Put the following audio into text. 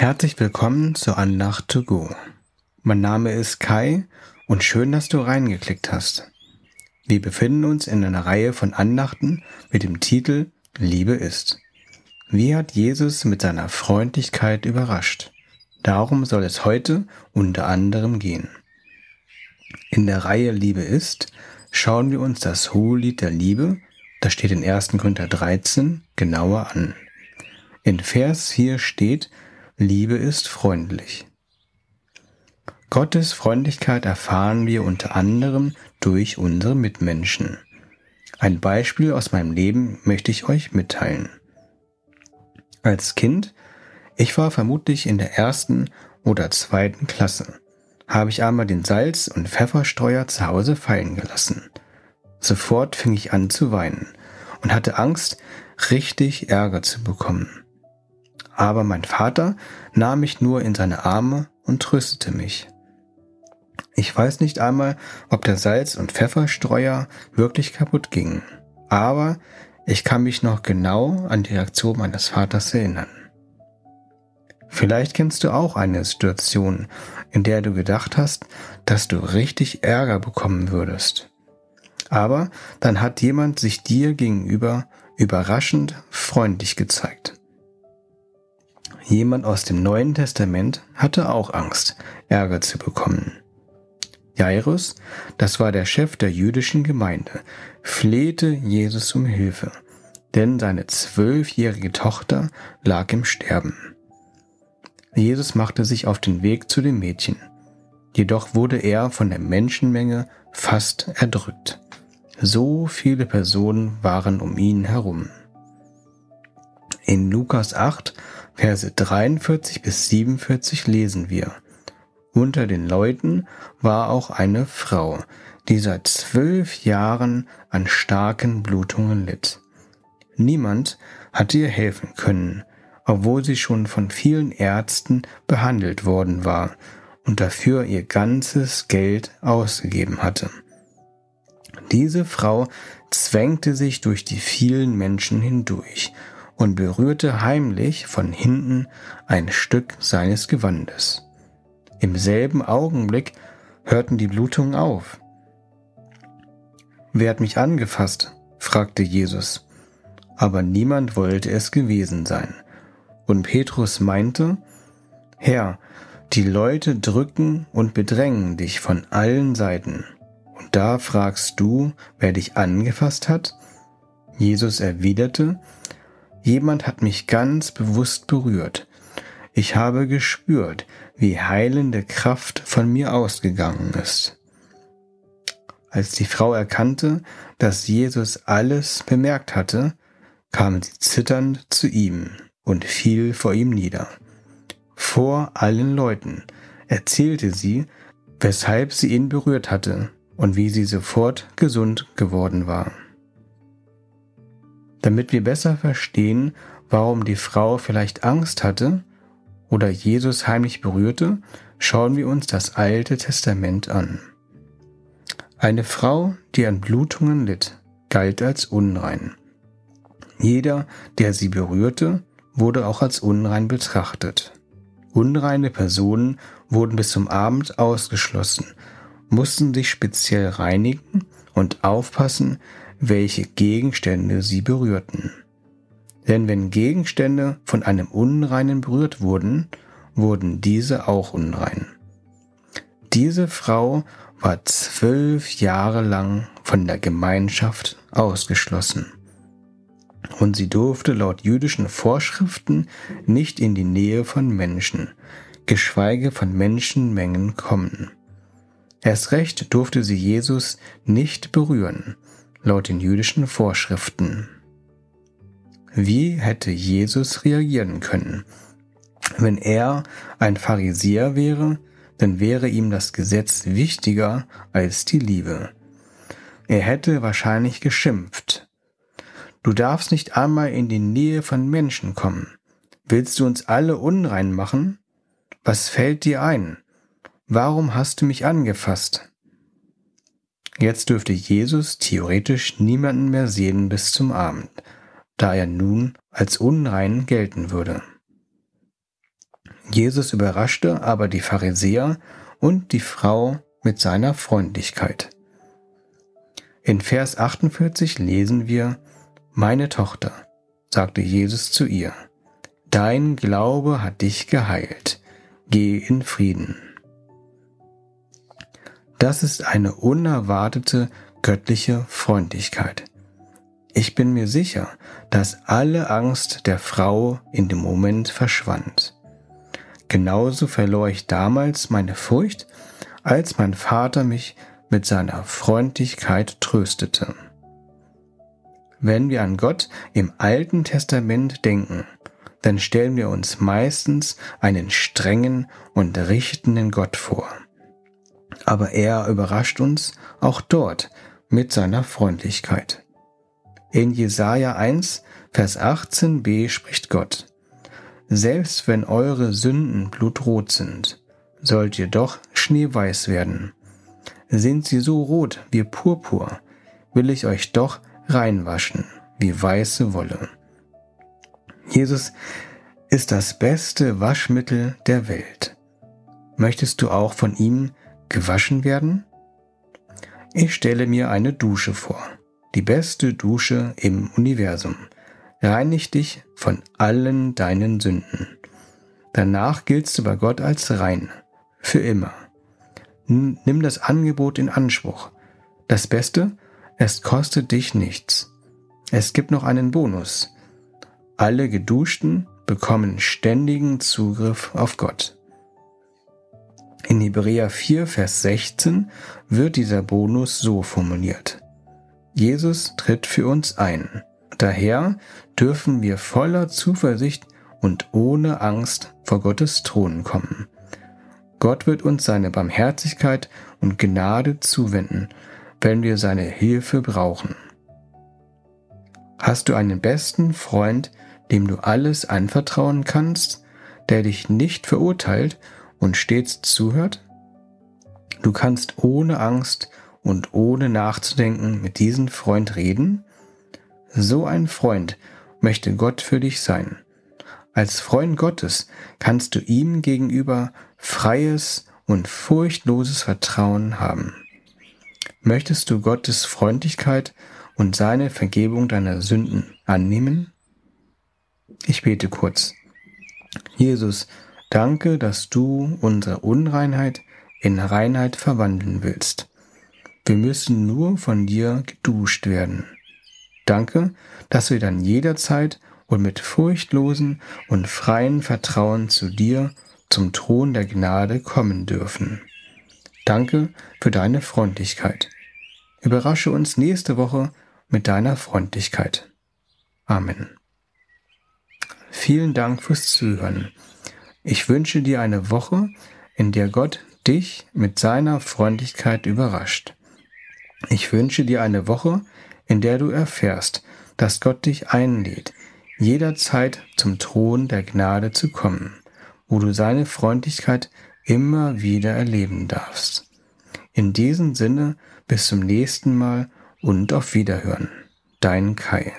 Herzlich willkommen zur Andacht to go. Mein Name ist Kai und schön, dass du reingeklickt hast. Wir befinden uns in einer Reihe von Andachten mit dem Titel Liebe ist. Wie hat Jesus mit seiner Freundlichkeit überrascht? Darum soll es heute unter anderem gehen. In der Reihe Liebe ist schauen wir uns das Hohelied der Liebe, das steht in 1. Korinther 13, genauer an. In Vers 4 steht, Liebe ist freundlich. Gottes Freundlichkeit erfahren wir unter anderem durch unsere Mitmenschen. Ein Beispiel aus meinem Leben möchte ich euch mitteilen. Als Kind, ich war vermutlich in der ersten oder zweiten Klasse, habe ich einmal den Salz- und Pfefferstreuer zu Hause fallen gelassen. Sofort fing ich an zu weinen und hatte Angst, richtig Ärger zu bekommen. Aber mein Vater nahm mich nur in seine Arme und tröstete mich. Ich weiß nicht einmal, ob der Salz- und Pfefferstreuer wirklich kaputt ging, aber ich kann mich noch genau an die Reaktion meines Vaters erinnern. Vielleicht kennst du auch eine Situation, in der du gedacht hast, dass du richtig Ärger bekommen würdest. Aber dann hat jemand sich dir gegenüber überraschend freundlich gezeigt. Jemand aus dem Neuen Testament hatte auch Angst, Ärger zu bekommen. Jairus, das war der Chef der jüdischen Gemeinde, flehte Jesus um Hilfe, denn seine zwölfjährige Tochter lag im Sterben. Jesus machte sich auf den Weg zu dem Mädchen, jedoch wurde er von der Menschenmenge fast erdrückt. So viele Personen waren um ihn herum. In Lukas 8 Verse 43 bis 47 lesen wir. Unter den Leuten war auch eine Frau, die seit zwölf Jahren an starken Blutungen litt. Niemand hatte ihr helfen können, obwohl sie schon von vielen Ärzten behandelt worden war und dafür ihr ganzes Geld ausgegeben hatte. Diese Frau zwängte sich durch die vielen Menschen hindurch und berührte heimlich von hinten ein Stück seines Gewandes. Im selben Augenblick hörten die Blutungen auf. Wer hat mich angefasst? fragte Jesus. Aber niemand wollte es gewesen sein. Und Petrus meinte, Herr, die Leute drücken und bedrängen dich von allen Seiten. Und da fragst du, wer dich angefasst hat? Jesus erwiderte, Jemand hat mich ganz bewusst berührt. Ich habe gespürt, wie heilende Kraft von mir ausgegangen ist. Als die Frau erkannte, dass Jesus alles bemerkt hatte, kam sie zitternd zu ihm und fiel vor ihm nieder. Vor allen Leuten erzählte sie, weshalb sie ihn berührt hatte und wie sie sofort gesund geworden war. Damit wir besser verstehen, warum die Frau vielleicht Angst hatte oder Jesus heimlich berührte, schauen wir uns das Alte Testament an. Eine Frau, die an Blutungen litt, galt als unrein. Jeder, der sie berührte, wurde auch als unrein betrachtet. Unreine Personen wurden bis zum Abend ausgeschlossen, mussten sich speziell reinigen und aufpassen, welche Gegenstände sie berührten. Denn wenn Gegenstände von einem Unreinen berührt wurden, wurden diese auch unrein. Diese Frau war zwölf Jahre lang von der Gemeinschaft ausgeschlossen. Und sie durfte laut jüdischen Vorschriften nicht in die Nähe von Menschen, geschweige von Menschenmengen kommen. Erst recht durfte sie Jesus nicht berühren, laut den jüdischen Vorschriften. Wie hätte Jesus reagieren können? Wenn er ein Pharisäer wäre, dann wäre ihm das Gesetz wichtiger als die Liebe. Er hätte wahrscheinlich geschimpft. Du darfst nicht einmal in die Nähe von Menschen kommen. Willst du uns alle unrein machen? Was fällt dir ein? Warum hast du mich angefasst? Jetzt dürfte Jesus theoretisch niemanden mehr sehen bis zum Abend, da er nun als unrein gelten würde. Jesus überraschte aber die Pharisäer und die Frau mit seiner Freundlichkeit. In Vers 48 lesen wir, Meine Tochter, sagte Jesus zu ihr, Dein Glaube hat dich geheilt, geh in Frieden. Das ist eine unerwartete göttliche Freundlichkeit. Ich bin mir sicher, dass alle Angst der Frau in dem Moment verschwand. Genauso verlor ich damals meine Furcht, als mein Vater mich mit seiner Freundlichkeit tröstete. Wenn wir an Gott im Alten Testament denken, dann stellen wir uns meistens einen strengen und richtenden Gott vor. Aber er überrascht uns auch dort mit seiner Freundlichkeit. In Jesaja 1, Vers 18b spricht Gott: Selbst wenn eure Sünden blutrot sind, sollt ihr doch schneeweiß werden. Sind sie so rot wie Purpur, will ich euch doch reinwaschen wie weiße Wolle. Jesus ist das beste Waschmittel der Welt. Möchtest du auch von ihm gewaschen werden? Ich stelle mir eine Dusche vor, die beste Dusche im Universum. Reinig dich von allen deinen Sünden. Danach giltst du bei Gott als rein, für immer. Nimm das Angebot in Anspruch. Das Beste, es kostet dich nichts. Es gibt noch einen Bonus. Alle Geduschten bekommen ständigen Zugriff auf Gott. In Hebräer 4, Vers 16 wird dieser Bonus so formuliert. Jesus tritt für uns ein. Daher dürfen wir voller Zuversicht und ohne Angst vor Gottes Thron kommen. Gott wird uns seine Barmherzigkeit und Gnade zuwenden, wenn wir seine Hilfe brauchen. Hast du einen besten Freund, dem du alles anvertrauen kannst, der dich nicht verurteilt und stets zuhört? Du kannst ohne Angst und ohne nachzudenken mit diesem Freund reden? So ein Freund möchte Gott für dich sein. Als Freund Gottes kannst du ihm gegenüber freies und furchtloses Vertrauen haben. Möchtest du Gottes Freundlichkeit und seine Vergebung deiner Sünden annehmen? Ich bete kurz. Jesus, Danke, dass du unsere Unreinheit in Reinheit verwandeln willst. Wir müssen nur von dir geduscht werden. Danke, dass wir dann jederzeit und mit furchtlosen und freien Vertrauen zu dir zum Thron der Gnade kommen dürfen. Danke für deine Freundlichkeit. Überrasche uns nächste Woche mit deiner Freundlichkeit. Amen. Vielen Dank fürs Zuhören. Ich wünsche dir eine Woche, in der Gott dich mit seiner Freundlichkeit überrascht. Ich wünsche dir eine Woche, in der du erfährst, dass Gott dich einlädt, jederzeit zum Thron der Gnade zu kommen, wo du seine Freundlichkeit immer wieder erleben darfst. In diesem Sinne bis zum nächsten Mal und auf Wiederhören. Dein Kai.